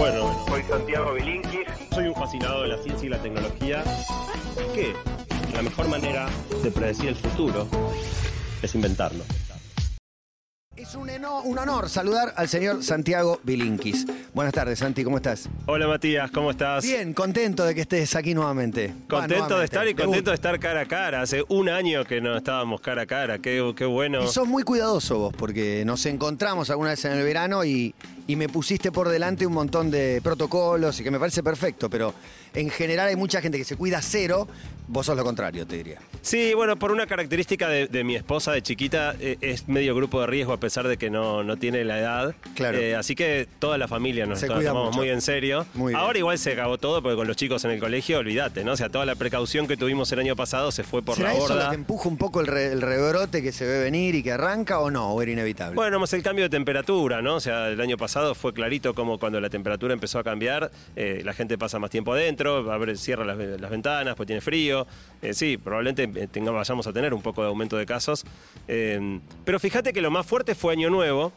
Bueno, Soy Santiago Bilinkis. soy un fascinado de la ciencia y la tecnología. Que la mejor manera de predecir el futuro es inventarlo. Es un, eno- un honor saludar al señor Santiago Bilinkis. Buenas tardes, Santi, ¿cómo estás? Hola Matías, ¿cómo estás? Bien, contento de que estés aquí nuevamente. Contento Va, de estar y Te contento de estar cara a cara. Hace un año que no estábamos cara a cara. Qué, qué bueno. Y sos muy cuidadoso vos, porque nos encontramos alguna vez en el verano y, y me pusiste por delante un montón de protocolos y que me parece perfecto, pero en general hay mucha gente que se cuida cero, vos sos lo contrario, te diría. Sí, bueno, por una característica de, de mi esposa de chiquita, eh, es medio grupo de riesgo a pesar de que no, no tiene la edad. Claro. Eh, así que toda la familia nos Se to- cuida tomamos mucho. muy en serio. Muy bien. Ahora igual se acabó todo porque con los chicos en el colegio, olvídate, ¿no? O sea, toda la precaución que tuvimos el año pasado se fue por ¿Será la eso lo borda. que empuja un poco el, re- el rebrote que se ve venir y que arranca o no? ¿O era inevitable? Bueno, más el cambio de temperatura, ¿no? O sea, el año pasado fue clarito como cuando la temperatura empezó a cambiar, eh, la gente pasa más tiempo adentro, abre, cierra las, las ventanas, pues tiene frío. Eh, sí, probablemente eh, tenga- vayamos a tener un poco de aumento de casos. Eh, pero fíjate que lo más fuerte fue Año Nuevo.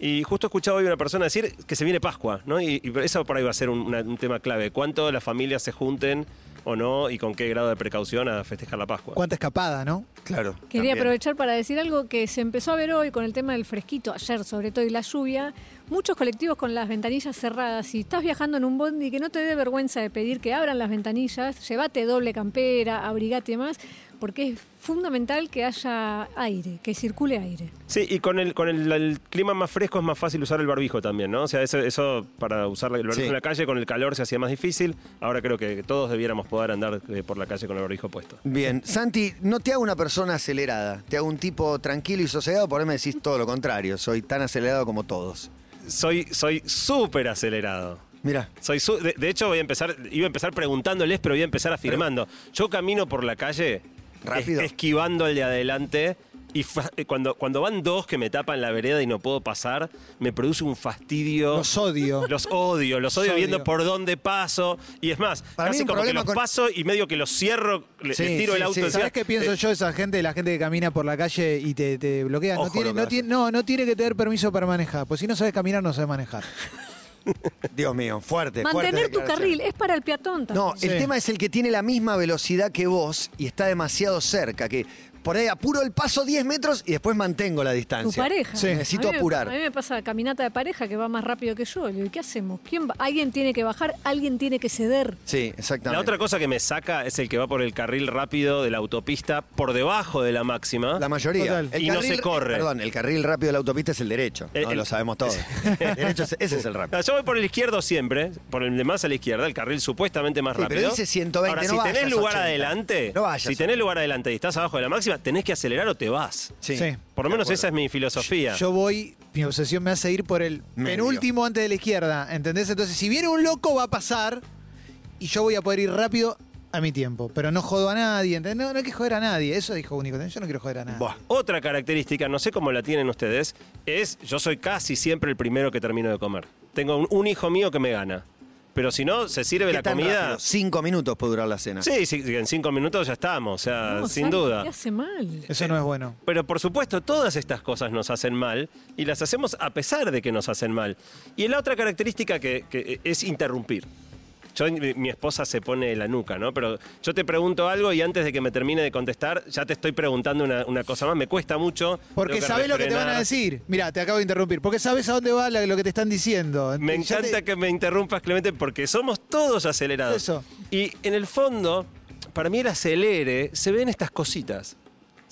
Y justo escuchaba hoy una persona decir que se viene Pascua, ¿no? Y, y eso por ahí va a ser un, una- un tema clave. ¿Cuánto las familias se junten o no y con qué grado de precaución a festejar la Pascua? Cuánta escapada, ¿no? claro. Quería también. aprovechar para decir algo que se empezó a ver hoy con el tema del fresquito, ayer sobre todo y la lluvia. Muchos colectivos con las ventanillas cerradas. Si estás viajando en un bondi, que no te dé vergüenza de pedir que abran las ventanillas, llévate doble campera, abrigate más, porque es fundamental que haya aire, que circule aire. Sí, y con el con el, el clima más fresco es más fácil usar el barbijo también, ¿no? O sea, eso, eso para usar el barbijo Sí. en la calle con el calor se hacía más difícil. Ahora creo que todos debiéramos poder andar eh, por la calle con el barbijo puesto. Bien, Santi, no te hago una persona acelerada, te hago un tipo tranquilo y sosegado, por ahí me decís todo lo contrario, soy tan acelerado como todos. Soy soy súper acelerado. Mira, Soy su- de, de hecho voy a empezar iba a empezar preguntándoles, pero voy a empezar afirmando. Yo camino por la calle Rápido. es- esquivando al de adelante y eh, cuando cuando van dos que me tapan la vereda y no puedo pasar, me produce un fastidio. Los odio. Los odio, los odio viendo por dónde paso. Y es más, Para mí casi como que problema los con- paso y medio que los cierro, Sí, les tiro sí, el auto sí. ¿Sabes qué pienso Eh, yo de esa gente, la gente que camina por la calle y te, te bloquea? No tiene, no, tiene, no, no tiene que tener permiso para manejar. Pues si no sabes caminar, no sabes manejar. Dios mío, fuerte. fuerte Mantener tu carril es para el peatón también. No, el Sí. tema es el que tiene la misma velocidad que vos y está demasiado cerca, que por ahí apuro el paso 10 metros y después mantengo la tu distancia. pareja. Sí. Necesito A mí me- apurar. A mí me pasa caminata de pareja que va más rápido que yo. Digo, ¿qué hacemos? ¿Quién va? Alguien tiene que bajar, alguien tiene que ceder. Sí, exactamente. La otra cosa que me saca es el que va por el carril rápido de la autopista por debajo de la máxima. La mayoría. Total. Y no se corre. Perdón, el carril rápido de la autopista es el derecho. El- no, el- lo sabemos todos. el derecho es- ese es el rápido. No, yo voy por el izquierdo siempre, por el de más a la izquierda, el carril supuestamente más Sí, pero rápido. dice 120, Ahora, no si vayas tenés lugar 80. adelante, No vayas. si tenés lugar adelante y estás abajo de la máxima, tenés que acelerar o te vas. Sí. Sí. Por lo menos esa es mi filosofía. Yo voy, mi obsesión me hace ir por el Medio. penúltimo antes de la izquierda, ¿entendés? Entonces, si viene un loco, va a pasar y yo voy a poder ir rápido a mi tiempo. Pero no jodo a nadie, ¿entendés? No, no hay que joder a nadie. Eso dijo único. Yo no quiero joder a nadie. Buah. Otra característica, no sé cómo la tienen ustedes, es yo soy casi siempre el primero que termino de comer. Tengo un, un hijo mío que me gana. Pero si no, se sirve ¿Qué la tan comida. rápido? Cinco minutos puede durar la cena. Sí, sí, en cinco minutos ya estamos, o sea, No, sin duda. ¿Qué hace mal? Eso no es bueno. Pero por supuesto, todas estas cosas nos hacen mal y las hacemos a pesar de que nos hacen mal. Y la otra característica que, que es interrumpir. Yo, mi, esposa se pone la nuca, ¿no? Pero yo te pregunto algo y antes de que me termine de contestar, ya te estoy preguntando una, una cosa más. Me cuesta mucho. Porque sabes lo que te van a decir. Mira, te acabo de interrumpir. Porque sabes a dónde va la- lo que te están diciendo. Me Ya encanta te- que me interrumpas, Clemente, porque somos todos acelerados. Eso. Y en el fondo, para mí el acelere se ve en estas cositas.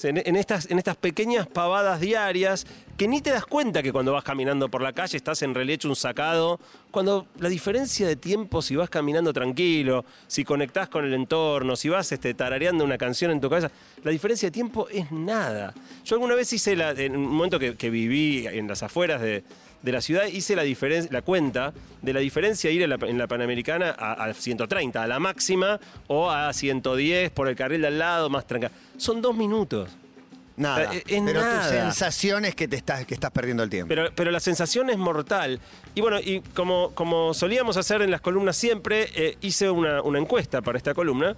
En, estas, en estas pequeñas pavadas diarias que ni te das cuenta que cuando vas caminando por la calle estás en realidad hecho un sacado. Cuando la diferencia de tiempo, si vas caminando tranquilo, si conectás con el entorno, si vas este, tarareando una canción en tu cabeza, la diferencia de tiempo es nada. Yo alguna vez hice, la, en un momento que viví en las afueras de, de la ciudad, hice la, la cuenta de la diferencia de ir en la, en la Panamericana a, a 130, a la máxima, o a 110 por el carril de al lado, más tranca. Son dos minutos. Nada. Eh, es Pero nada. tu sensación es que te estás, que estás perdiendo el tiempo. Pero, pero la sensación es mortal. Y bueno, y como, como solíamos hacer en las columnas siempre, eh, hice una, una encuesta para esta columna.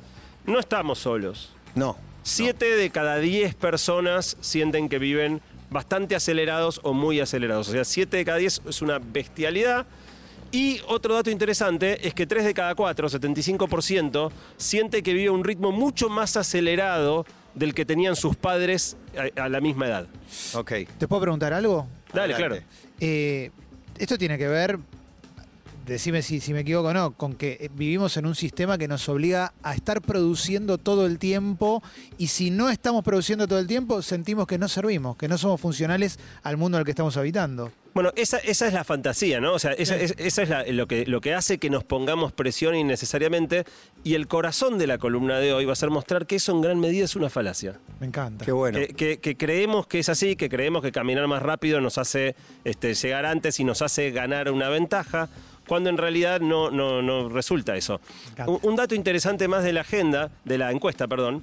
No estamos solos. no. Siete de cada diez personas sienten que viven bastante acelerados o muy acelerados. O sea, siete de cada diez es una bestialidad. Y otro dato interesante es que 3 de cada 4, 75%, siente que vive a un ritmo mucho más acelerado del que tenían sus padres a, a la misma edad. Ok. ¿Te puedo preguntar algo? Dale, Adelante. claro. Eh, esto tiene que ver, decime si, si me equivoco o no, con que eh, vivimos en un sistema que nos obliga a estar produciendo todo el tiempo y si no estamos produciendo todo el tiempo sentimos que no servimos, que no somos funcionales al mundo en el que estamos habitando. Bueno, esa, esa es la fantasía, ¿no? O sea, esa, es, esa es la- lo, que, lo que hace que nos pongamos presión innecesariamente. Y el corazón de la columna de hoy va a ser mostrar que eso en gran medida es una falacia. Me encanta. Qué bueno. Que, que- que creemos que es así, que creemos que caminar más rápido nos hace este, llegar antes y nos hace ganar una ventaja, cuando en realidad no, no, no resulta eso. Un, un dato interesante más de la agenda, de la encuesta, perdón.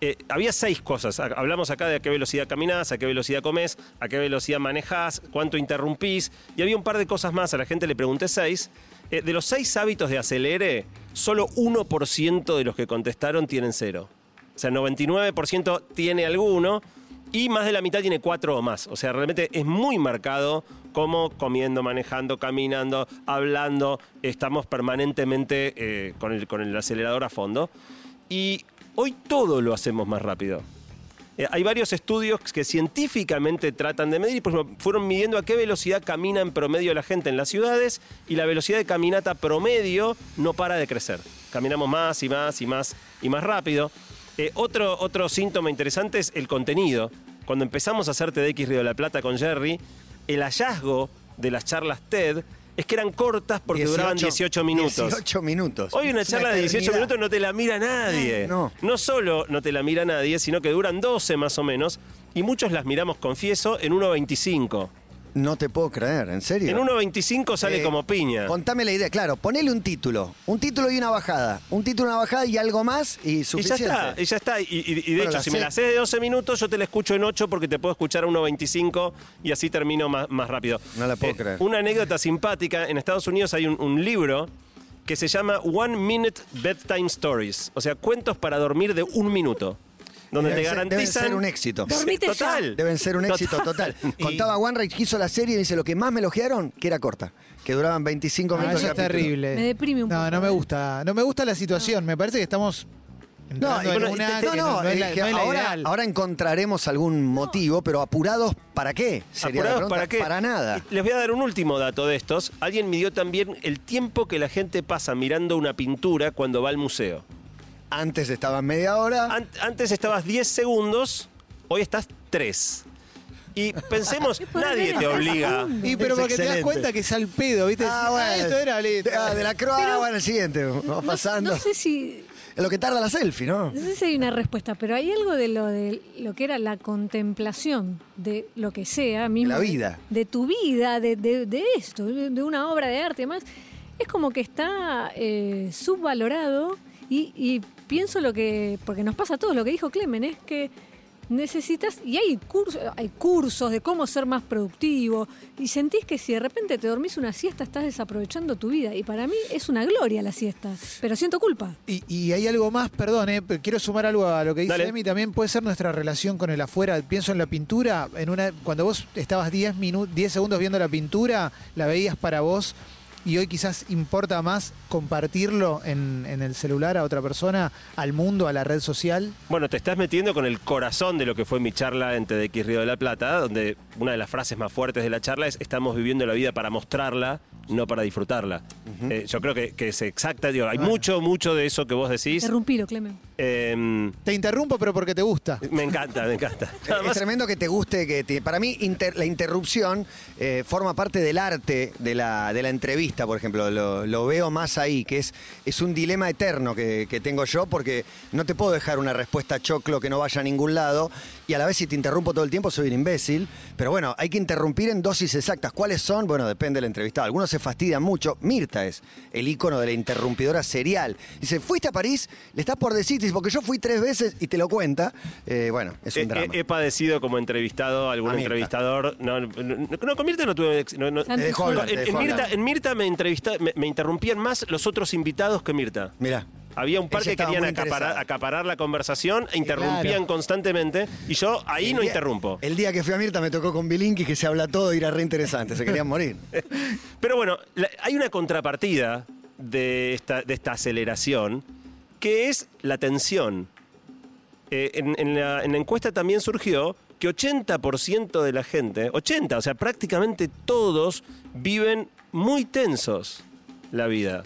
eh, había seis cosas. Ha- Hablamos acá de a qué velocidad caminás, a qué velocidad comés, a qué velocidad manejás, cuánto interrumpís. Y había un par de cosas más. A la gente le pregunté seis. Eh, de los seis hábitos de acelere, solo 1% de los que contestaron tienen cero. O sea, 99% tiene alguno y más de la mitad tiene cuatro o más. O sea, realmente es muy marcado como comiendo, manejando, caminando, hablando. Estamos permanentemente eh, con, el, con el acelerador a fondo. Y hoy todo lo hacemos más rápido. Eh, hay varios estudios que científicamente tratan de medir, por ejemplo, fueron midiendo a qué velocidad camina en promedio la gente en las ciudades y la velocidad de caminata promedio no para de crecer. Caminamos más y más y más y más rápido. Eh, otro, otro síntoma interesante es el contenido. Cuando empezamos a hacer TDX Río de la Plata con Jerry, el hallazgo de las charlas TED es que eran cortas porque duraban 18 minutos. 18 minutos. Hoy una Es charla de 18 eternidad. minutos no te la mira nadie. No. No solo no te la mira nadie, sino que duran 12 más o menos. Y muchos las miramos, confieso, en 1.25. No te puedo creer, ¿en serio? En 1.25 sale Eh, como piña. Contame la idea, claro, ponele un título. Un título y una bajada. Un título, una bajada y algo más y Y ya suficiente. está, y ya está. Y, y- y de hecho, si me sé. la haces de 12 minutos, yo te la escucho en 8 porque te puedo escuchar a 1.25 y así termino más, más rápido. No la puedo Eh, creer. Una anécdota simpática. En Estados Unidos hay un, un libro que se llama One Minute Bedtime Stories. O sea, cuentos para dormir de un minuto. Donde Deben te ser- deben garantizan... ser un éxito. Dormite ya. Total. Deben ser un éxito total. Contaba OneRage que hizo la serie y dice lo que más me elogiaron, que era corta, que duraban 25 Ah, minutos. eso es terrible. Me deprime un no, poco, No, me ¿eh? gusta. No me gusta la situación. Me parece que estamos y en bueno, una y te- No, no, no es es la, que no es la ahora, ahora encontraremos algún motivo, pero apurados ¿para qué? Sería ¿Apurados pregunta. para qué? Para nada. Y Les voy a dar un último dato de estos. Alguien midió también el tiempo que la gente pasa mirando una pintura cuando va al museo. Antes estaban media hora. An- antes estabas 10 segundos, hoy estás 3. Y pensemos, nadie te obliga. Y pero Es porque te das excelente. cuenta que es al pedo, ¿viste? Ah, Ah, bueno. esto era listo. Ah, de la croa, Pero- bueno, el siguiente. Vamos No- pasando. No, sé si Es lo que tarda la selfie, ¿no? no sé si hay una respuesta, pero hay algo de lo de lo que era la contemplación de lo que sea, mismo la de- vida. de, tu vida, de, de- de esto, de, de una obra de arte y demás, es como que está eh, subvalorado y, y pienso lo que, porque nos pasa a todos, lo que dijo Clemen, es que necesitas, y hay cursos, hay cursos de cómo ser más productivo, y sentís que si de repente te dormís una siesta estás desaprovechando tu vida, y para mí es una gloria la siesta, pero siento culpa. Y, y hay algo más, perdón, eh, quiero sumar algo a lo que dice Dale. Emi, también puede ser nuestra relación con el afuera. Pienso en la pintura, en una cuando vos estabas 10 minutos, 10 segundos viendo la pintura, la veías para vos y hoy quizás importa más compartirlo en, en el celular a otra persona, al mundo, a la red social. Bueno, te estás metiendo con el corazón de lo que fue mi charla en TDX Río de la Plata, donde una de las frases más fuertes de la charla es estamos viviendo la vida para mostrarla, no para disfrutarla. Eh, yo creo que, que es exacta, digo, hay mucho, mucho de eso que vos decís. Interrumpilo, Clemen. Eh, Te interrumpo, pero porque te gusta. me encanta, me encanta. Es tremendo que te guste, que te- para mí inter- la interrupción eh, forma parte del arte de la, de la entrevista, por ejemplo. Lo, lo veo más ahí, que es, es un dilema eterno que, que tengo yo, porque no te puedo dejar una respuesta choclo que no vaya a ningún lado, y a la vez si te interrumpo todo el tiempo soy un imbécil. Pero bueno, hay que interrumpir en dosis exactas. ¿Cuáles son? Bueno, depende del entrevistado. Algunos se fastidian mucho. Mirta es el ícono de la interrumpidora serial. Dice, ¿fuiste a París? Le estás por decir, dice, porque yo fui tres veces y te lo cuenta. Eh, bueno, es un He, drama. he- he padecido como entrevistado a algún A Mirta. entrevistador. No, no, no, no, con Mirta no tuve. ex- no, no. Santi Te dejó Solo. hablar, te En, en dejó Mirta, hablar. en Mirta me, entrevista, me, me interrumpían más los otros invitados que Mirta. Mirá. Había un par Ella que querían acaparar, la conversación e interrumpían claro. constantemente y yo ahí El no día- interrumpo. El día que fui a Mirta me tocó con Bilinki que se habla todo y era re interesante, se querían morir. Pero bueno, la- hay una contrapartida de esta, de esta aceleración que es la tensión. Eh, en, en la, en la encuesta también surgió que 80% de la gente, 80, o sea, prácticamente todos viven muy tensos la vida.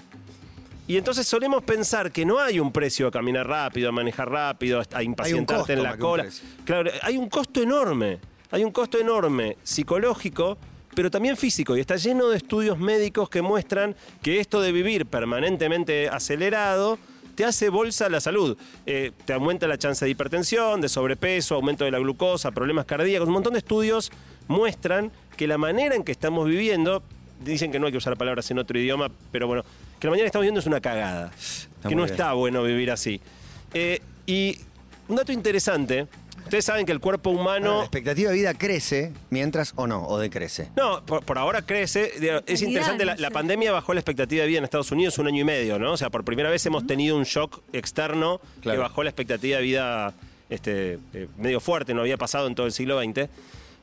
Y entonces solemos pensar que no hay un precio a caminar rápido, a manejar rápido, a impacientarte en la cola. Claro, hay un costo enorme. Hay un costo enorme psicológico, pero también físico. Y está lleno de estudios médicos que muestran que esto de vivir permanentemente acelerado te hace bolsa la salud. Eh, te aumenta la chance de hipertensión, de sobrepeso, aumento de la glucosa, problemas cardíacos. Un montón de estudios muestran que la manera en que estamos viviendo, dicen que no hay que usar palabras en otro idioma, pero bueno, que la que estamos viviendo es una cagada. que no bien. está bueno vivir así. Eh, y un dato interesante, ustedes saben que el cuerpo humano... La expectativa de vida crece mientras o no, o decrece. No, por, por ahora crece. Es interesante, la, pandemia bajó la expectativa de vida en Estados Unidos un año y medio, ¿no? O sea, por primera vez hemos tenido un shock externo Claro. que bajó la expectativa de vida este, eh, medio fuerte, no había pasado en todo el siglo XX.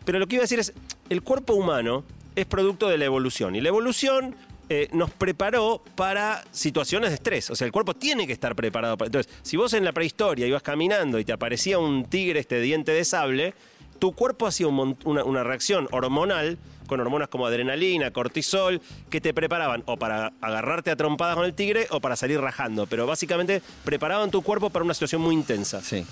Pero lo que iba a decir es, el cuerpo humano es producto de la evolución. Y la evolución eh, nos preparó para situaciones de estrés. O sea, el cuerpo tiene que estar preparado. Para... Entonces, si vos en la prehistoria ibas caminando y te aparecía un tigre este diente de sable, tu cuerpo hacía un una, una reacción hormonal con hormonas como adrenalina, cortisol, que te preparaban o para agarrarte a trompadas con el tigre o para salir rajando. Pero básicamente preparaban tu cuerpo para una situación muy intensa. Sí.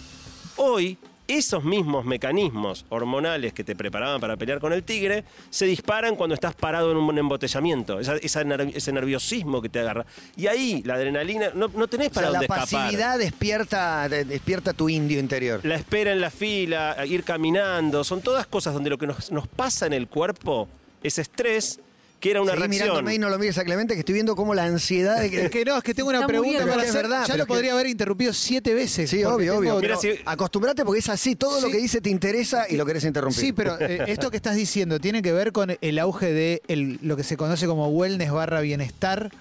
Hoy, esos mismos mecanismos hormonales que te preparaban para pelear con el tigre se disparan cuando estás parado en un embotellamiento. Esa- esa ner- ese nerviosismo que te agarra. Y ahí, la adrenalina, no, no tenés O para sea, la escapar. pasividad despierta, de- despierta tu indio interior. La espera en la fila, ir caminando, son todas cosas donde lo que nos, nos pasa en el cuerpo es estrés, que era una Seguí reacción. mirándome y no lo mires a Clemente, que estoy viendo cómo la ansiedad de Es que... que no, es que tengo una Está pregunta muriendo. para Es hacer. verdad, ya pero lo que- podría haber interrumpido siete veces. Sí, porque obvio, tengo- obvio. Mira, pero si- Acostumbrate porque es así, todo lo Sí. que dice te interesa y lo querés interrumpir. Sí, pero eh, esto que estás diciendo tiene que ver con el auge de el- lo que se conoce como wellness barra bienestar.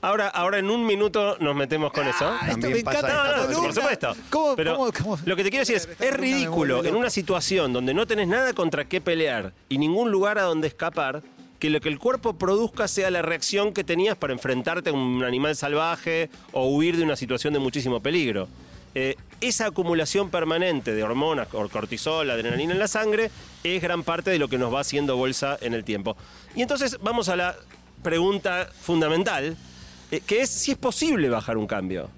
Ahora, ahora en un minuto nos metemos con eso. Ah, esto También me pasa encanta esto. esta No, no, columna. por supuesto. ¿Cómo- Pero cómo- cómo- lo que te quiero decir es, es me ridículo vuelve en loco. una situación donde no tenés nada contra qué pelear y ningún lugar a donde escapar, que lo que el cuerpo produzca sea la reacción que tenías para enfrentarte a un animal salvaje o huir de una situación de muchísimo peligro. Eh, esa acumulación permanente de hormonas, cor- cortisol, adrenalina en la sangre, es gran parte de lo que nos va haciendo bolsa en el tiempo. Y entonces vamos a la pregunta fundamental, eh, que es si es posible bajar un cambio.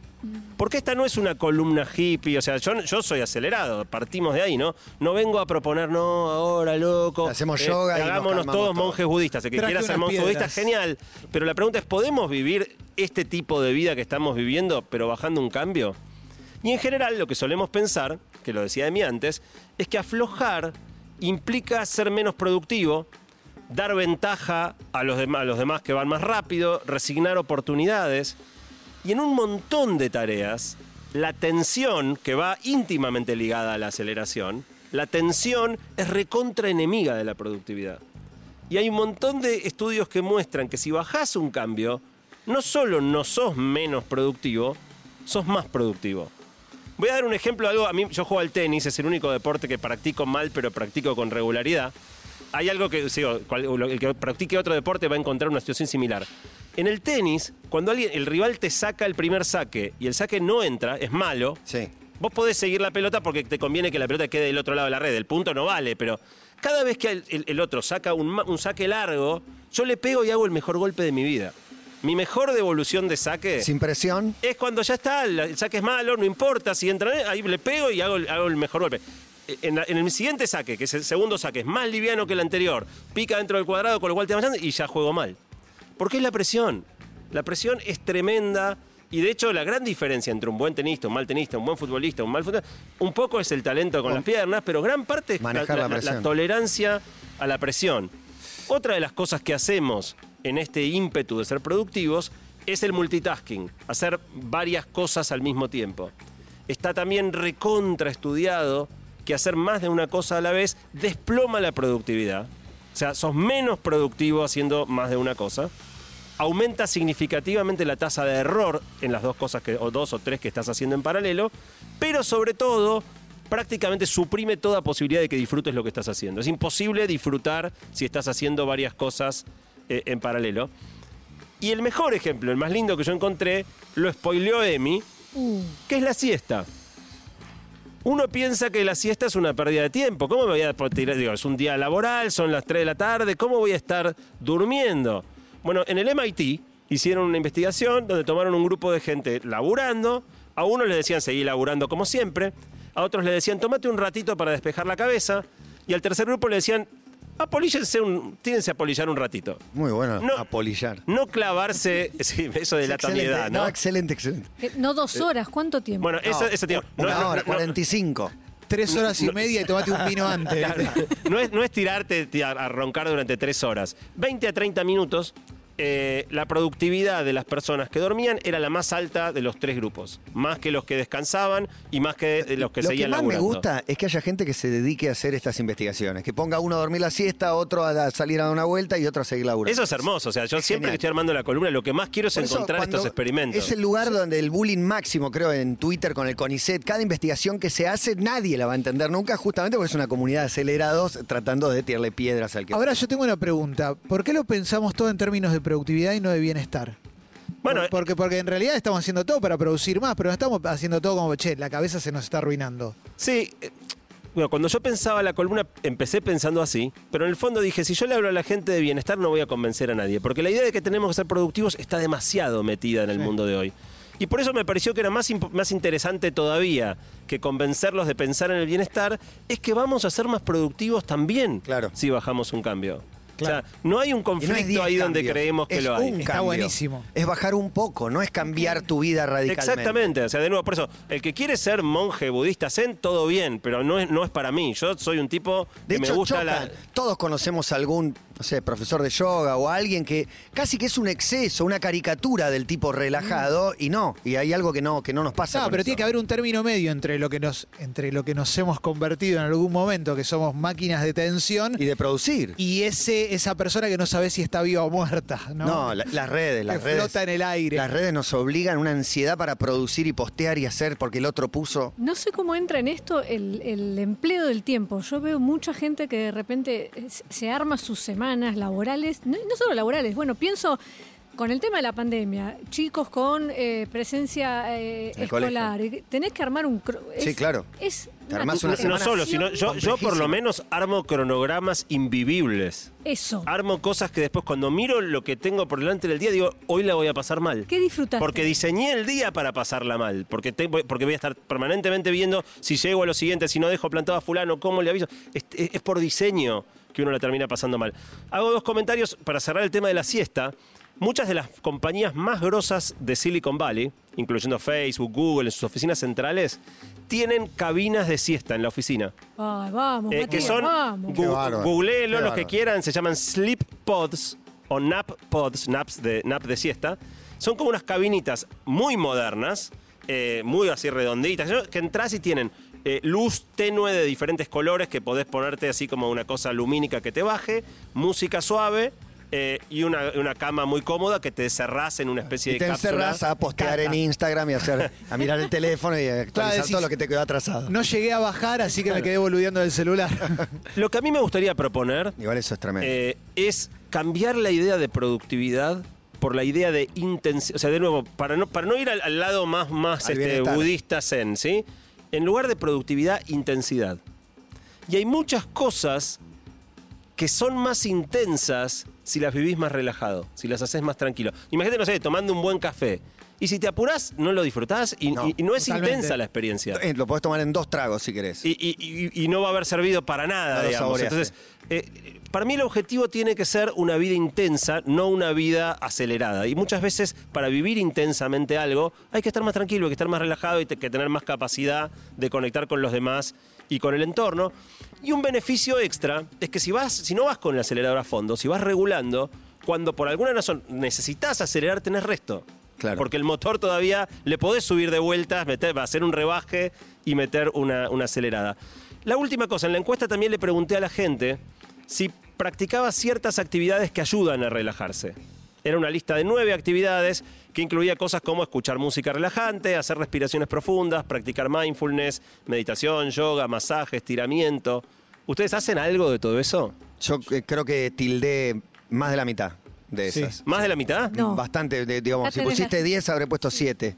Porque esta no es una columna hippie, o sea, yo, yo soy acelerado, partimos de ahí, ¿no? No vengo a proponer, no, ahora, loco. eh, Hacemos yoga y nos Hagámonos todos monjes budistas. El que Traje quiera ser monje budista, genial. Pero la pregunta es, ¿podemos vivir este tipo de vida que estamos viviendo, pero bajando un cambio? Y en general, lo que solemos pensar, que lo decía de mí antes, es que aflojar implica ser menos productivo, dar ventaja a los, demás, a los demás que van más rápido, resignar oportunidades. Y en un montón de tareas, la tensión, que va íntimamente ligada a la aceleración, la tensión es recontra enemiga de la productividad. Y hay un montón de estudios que muestran que si bajás un cambio, no solo no sos menos productivo, sos más productivo. Voy a dar un ejemplo de algo. A mí, yo juego al tenis, es el único deporte que practico mal, pero practico con regularidad. Hay algo que, digo, el que practique otro deporte va a encontrar una situación similar. En el tenis, cuando alguien, el rival te saca el primer saque y el saque no entra, es malo. Sí. Vos podés seguir la pelota porque te conviene que la pelota quede del otro lado de la red. El punto no vale, pero cada vez que el, el- el otro saca un, ma- un saque largo, yo le pego y hago el mejor golpe de mi vida. Mi mejor devolución de saque Sin presión. es cuando ya está, la- el saque es malo, no importa si entra, ahí le pego y hago, el- hago el mejor golpe. Eh, En, la- en el siguiente saque, que es el segundo saque, es más liviano que el anterior, pica dentro del cuadrado, con lo cual te va y ya juego mal. Porque es la presión. La presión es tremenda y de hecho la gran diferencia entre un buen tenista, un mal tenista, un buen futbolista, un mal futbolista, un poco es el talento con las piernas, pero gran parte es la, Manejar la la- la presión. tolerancia a la presión. Otra de las cosas que hacemos en este ímpetu de ser productivos es el multitasking, hacer varias cosas al mismo tiempo. Está también recontra estudiado que hacer más de una cosa a la vez desploma la productividad. O sea, sos menos productivo haciendo más de una cosa. Aumenta significativamente la tasa de error en las dos cosas que, o dos o tres que estás haciendo en paralelo, pero sobre todo prácticamente suprime toda posibilidad de que disfrutes lo que estás haciendo. Es imposible disfrutar si estás haciendo varias cosas eh, en paralelo. Y el mejor ejemplo, el más lindo que yo encontré, lo spoileó Emi, Uh, que es la siesta. Uno piensa que la siesta es una pérdida de tiempo. ¿Cómo me voy a tirar? Digo, es un día laboral, son las 3 de la tarde, ¿cómo voy a estar durmiendo? Bueno, en el MIT hicieron una investigación donde tomaron un grupo de gente laburando. A unos les decían seguir laburando como siempre. A otros les decían tómate un ratito para despejar la cabeza. Y al tercer grupo le decían apolíllense un, tírense a polillar un ratito. Muy bueno, No. apolillar. No clavarse, sí, eso de la tamiedad, ¿no? excelente, excelente. eh, no dos horas, ¿cuánto tiempo? Bueno, No, eso no, Una no, hora, no, 45. Tres horas y media y tomate un vino antes. Claro. No es, no es tirarte ti- a, a roncar durante tres horas. 20 a 30 minutos, eh, la productividad de las personas que dormían era la más alta de los tres grupos. Más que los que descansaban y más que de los que Lo que seguían más me laburando. gusta es que haya gente que se dedique a hacer estas investigaciones. Que ponga uno a dormir la siesta, otro a salir a dar una vuelta y otro a seguir laburando. Eso es hermoso. O sea, yo Es siempre genial. que estoy armando la columna, lo que más quiero es eso, encontrar estos experimentos. Es el lugar donde el bullying máximo, creo, en Twitter con el CONICET. Cada investigación que se hace, nadie la va a entender nunca, justamente porque es una comunidad de acelerados tratando de tirarle piedras al que. Ahora yo tengo una pregunta. ¿Por qué lo pensamos todo en términos de productividad y no de bienestar? Bueno, Por- porque, porque en realidad estamos haciendo todo para producir más, pero no estamos haciendo todo como, che, la cabeza se nos está arruinando. Sí. eh, Bueno, cuando yo pensaba la columna, empecé pensando así, pero en el fondo dije, si yo le hablo a la gente de bienestar, no voy a convencer a nadie, porque la idea de que tenemos que ser productivos está demasiado metida en el Sí. mundo de hoy. Y por eso me pareció que era más, más interesante todavía que convencerlos de pensar en el bienestar, es que vamos a ser más productivos también Claro. si bajamos un cambio. Claro. O sea, no hay un no conflicto 10 ahí donde creemos que es lo hay. un Está cambio. buenísimo. Es bajar un poco, no es cambiar tu vida radicalmente. Exactamente, o sea, de nuevo, por eso, el que quiere ser monje budista zen, todo bien, pero no es, no es para mí. Yo soy un tipo De que hecho, me gusta la. Todos conocemos algún, no sé, profesor de yoga o alguien que casi que es un exceso, una caricatura del tipo relajado y no, y hay algo que no, que no nos pasa. No, pero eso. tiene que haber un término medio entre lo que nos, entre lo que nos hemos convertido en algún momento, que somos máquinas de tensión, Y de producir. y ese, esa persona que no sabe si está viva o muerta, ¿no? No, la- las redes, las que redes. flota en el aire. Las redes nos obligan a una ansiedad para producir y postear y hacer porque el otro puso. No sé cómo entra en esto el, el empleo del tiempo. Yo veo mucha gente que de repente se- arma sus laborales, no, no solo laborales, bueno, pienso con el tema de la pandemia, chicos con eh, presencia eh, escolar, y tenés que armar un... cro- Sí, claro. Es Te armás una No solo, sino yo, yo por lo menos armo cronogramas invivibles. Eso. Armo cosas que después cuando miro lo que tengo por delante del día digo, hoy la voy a pasar mal. ¿Qué disfrutaste? Porque diseñé el día para pasarla mal. Porque, te- porque voy a estar permanentemente viendo si llego a lo siguiente, si no dejo plantado a fulano, cómo le aviso. Es, es- es por diseño que uno la termina pasando mal. Hago dos comentarios para cerrar el tema de la siesta. Muchas de las compañías más grosas de Silicon Valley, incluyendo Facebook, Google, en sus oficinas centrales, tienen cabinas de siesta en la oficina. Ay, vamos, Eh, que son, vamos. Qué gu- bárbaro, googleelo los que quieran, se llaman sleep pods o nap pods, naps de, nap de siesta. Son como unas cabinitas muy modernas, eh, muy así redonditas, que entras y tienen eh, luz tenue de diferentes colores que podés ponerte así como una cosa lumínica que te baje, música suave. eh, y una, una cama muy cómoda que te cerrás en una especie Y de te cápsula. encerras a postear en Instagram y hacer, a mirar el teléfono y a actualizar decís, todo lo que te quedó atrasado. No llegué a bajar, así que me quedé boludeando del celular. Lo que a mí me gustaría proponer Igual eso es tremendo. eh, es cambiar la idea de productividad por la idea de intensidad. O sea, de nuevo, para no, para no ir al, al lado más, más Al este, budista zen, ¿sí? En lugar de productividad, intensidad. Y hay muchas cosas que son más intensas si las vivís más relajado, si las haces más tranquilo. Imagínate, no sé, tomando un buen café. Y si te apurás, no lo disfrutás y No, y- y no es totalmente. intensa la experiencia. Eh, Lo podés tomar en dos tragos si querés. Y, no va a haber servido para nada, No lo digamos. saboreaste. Entonces, eh, para mí el objetivo tiene que ser una vida intensa, no una vida acelerada. Y muchas veces, para vivir intensamente algo, hay que estar más tranquilo, hay que estar más relajado y te- que tener más capacidad de conectar con los demás y con el entorno. Y un beneficio extra es que si, vas, si no vas con el acelerador a fondo, si vas regulando, cuando por alguna razón necesitas acelerar, tenés resto. Claro. Porque el motor todavía le podés subir de vueltas, meter, hacer un rebaje y meter una, una acelerada. La última cosa, en la encuesta también le pregunté a la gente si practicaba ciertas actividades que ayudan a relajarse. Era una lista de nueve actividades que incluía cosas como escuchar música relajante, hacer respiraciones profundas, practicar mindfulness, meditación, yoga, masaje, estiramiento. ¿Ustedes hacen algo de todo eso? Yo eh, creo que tildé más de la mitad de Sí. esas. ¿Más de la mitad? No. Bastante, de- digamos, si pusiste la- 10 habré puesto 7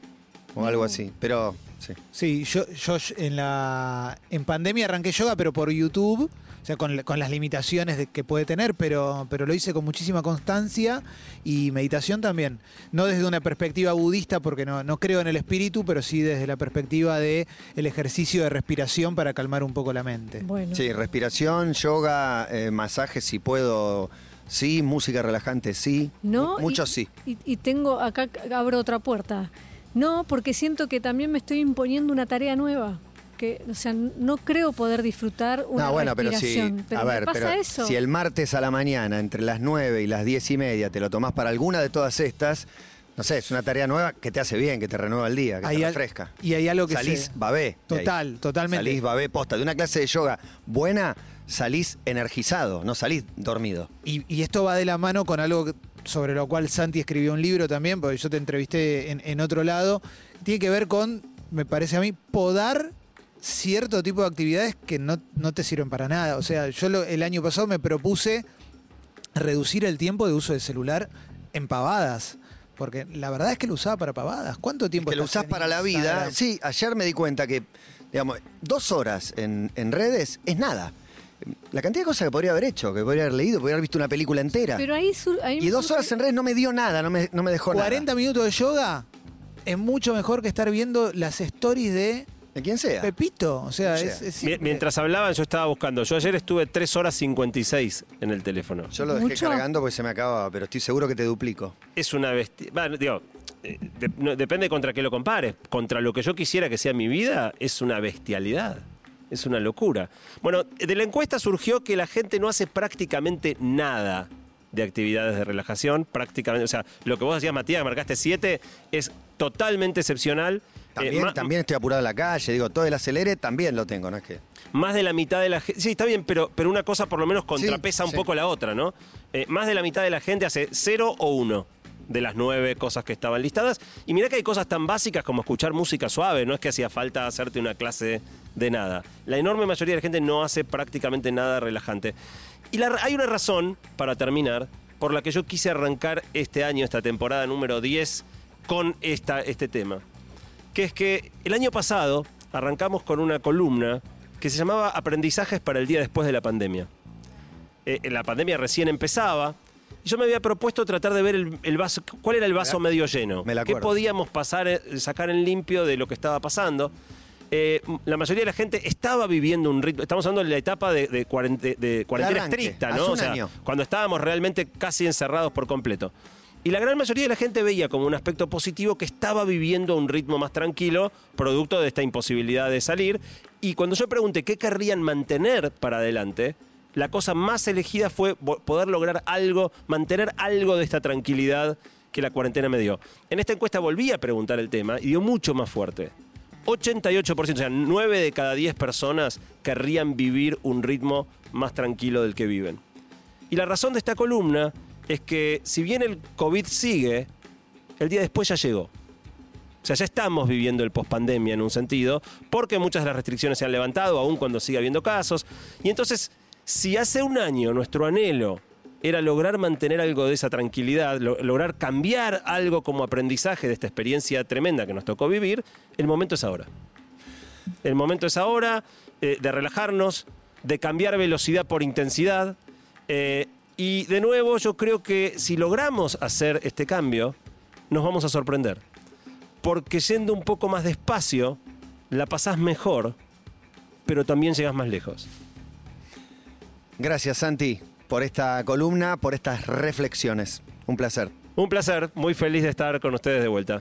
o algo así. Pero sí. Sí, yo, yo en la en pandemia arranqué yoga, pero por YouTube, o sea, con, con las limitaciones de- que puede tener, pero, pero lo hice con muchísima constancia y meditación también. No desde una perspectiva budista, porque no, no creo en el espíritu, pero sí desde la perspectiva de el ejercicio de respiración para calmar un poco la mente. Bueno. Sí, respiración, yoga, eh, masaje si puedo, sí, música relajante, sí. No, Muchos y- sí. Y, y tengo, acá abro otra puerta. No, porque siento que también me estoy imponiendo una tarea nueva. Que, o sea, no creo poder disfrutar una No, bueno, pero si. Pero, a ver, pasa pero eso. si el martes a la mañana, entre las 9 y las 10 y media, te lo tomás para alguna de todas estas, no sé, es una tarea nueva que te hace bien, que te renueva el día, que Hay te al- refresca. Y hay algo que salís se- babé. Total, totalmente. Salís babé posta. De una clase de yoga buena, salís energizado, no salís dormido. Y, y esto va de la mano con algo que- sobre lo cual Santi escribió un libro también, porque yo te entrevisté en, en otro lado. Tiene que ver con, me parece a mí, podar cierto tipo de actividades que no, no te sirven para nada. O sea, yo lo- el año pasado me propuse reducir el tiempo de uso del celular en pavadas. Porque la verdad es que lo usaba para pavadas. ¿Cuánto tiempo que lo usás para la vida. Sí, ayer me di cuenta que, digamos, dos horas en, en redes es nada. La cantidad de cosas que podría haber hecho, que podría haber leído, podría haber visto una película entera. Pero ahí, sur- ahí y dos horas en redes no me dio nada, no me, no me dejó 40 nada. minutos de yoga es mucho mejor que estar viendo las stories de De quien sea. Pepito. O sea, O es, sea, es. Mientras hablaban, yo estaba buscando. Yo ayer estuve 3 horas 56 en el teléfono. Yo lo dejé ¿Mucho? cargando porque se me acababa, pero estoy seguro que te duplico. Es una bestia. Bueno, digo, eh, de- no- depende contra qué lo compares. Contra lo que yo quisiera que sea mi vida, es una bestialidad. Es una locura. Bueno, de la encuesta surgió que la gente no hace prácticamente nada de actividades de relajación. Prácticamente, o sea, lo que vos decías, Matías, que marcaste 7, es totalmente excepcional. Eh, También, también estoy apurado en la calle, digo, todo el acelere también lo tengo, ¿no es que? Más de la mitad de la gente. Sí, está bien, pero, pero una cosa por lo menos contrapesa Sí, un sí. poco la otra, ¿no? Eh, más de la mitad de la gente hace cero o uno de las nueve cosas que estaban listadas. Y mira que hay cosas tan básicas como escuchar música suave, no es que hacía falta hacerte una clase de nada. La enorme mayoría de la gente no hace prácticamente nada relajante. Y hay una razón, para terminar, por la que yo quise arrancar este año, esta temporada número 10, con esta, este tema que es que el año pasado arrancamos con una columna que se llamaba Aprendizajes para el día después de la pandemia. Eh, la pandemia recién empezaba yo me había propuesto tratar de ver el, el vaso, cuál era el vaso la- medio lleno, me la qué podíamos pasar, eh, sacar en limpio de lo que estaba pasando. Eh, la mayoría de la gente estaba viviendo un ritmo. Estamos hablando de la etapa de, de cuarente- de cuarentena arranque, estricta, ¿no? O sea, año. cuando estábamos realmente casi encerrados por completo. Y la gran mayoría de la gente veía como un aspecto positivo que estaba viviendo a un ritmo más tranquilo, producto de esta imposibilidad de salir. Y cuando yo pregunté qué querrían mantener para adelante, la cosa más elegida fue poder lograr algo, mantener algo de esta tranquilidad que la cuarentena me dio. En esta encuesta volví a preguntar el tema y dio mucho más fuerte. 88%, o sea, 9 de cada 10 personas querrían vivir un ritmo más tranquilo del que viven. Y la razón de esta columna es que si bien el COVID sigue, el día después ya llegó. O sea, ya estamos viviendo el pospandemia en un sentido, porque muchas de las restricciones se han levantado, aún cuando sigue habiendo casos. Y entonces, si hace un año nuestro anhelo era lograr mantener algo de esa tranquilidad, lo- lograr cambiar algo como aprendizaje de esta experiencia tremenda que nos tocó vivir, el momento es ahora. El momento es ahora eh, de relajarnos, de cambiar velocidad por intensidad. eh, y de nuevo, yo creo que si logramos hacer este cambio, nos vamos a sorprender. Porque yendo un poco más despacio, la pasás mejor, pero también llegas más lejos. Gracias, Santi, por esta columna, por estas reflexiones. Un placer. Un placer, muy feliz de estar con ustedes de vuelta.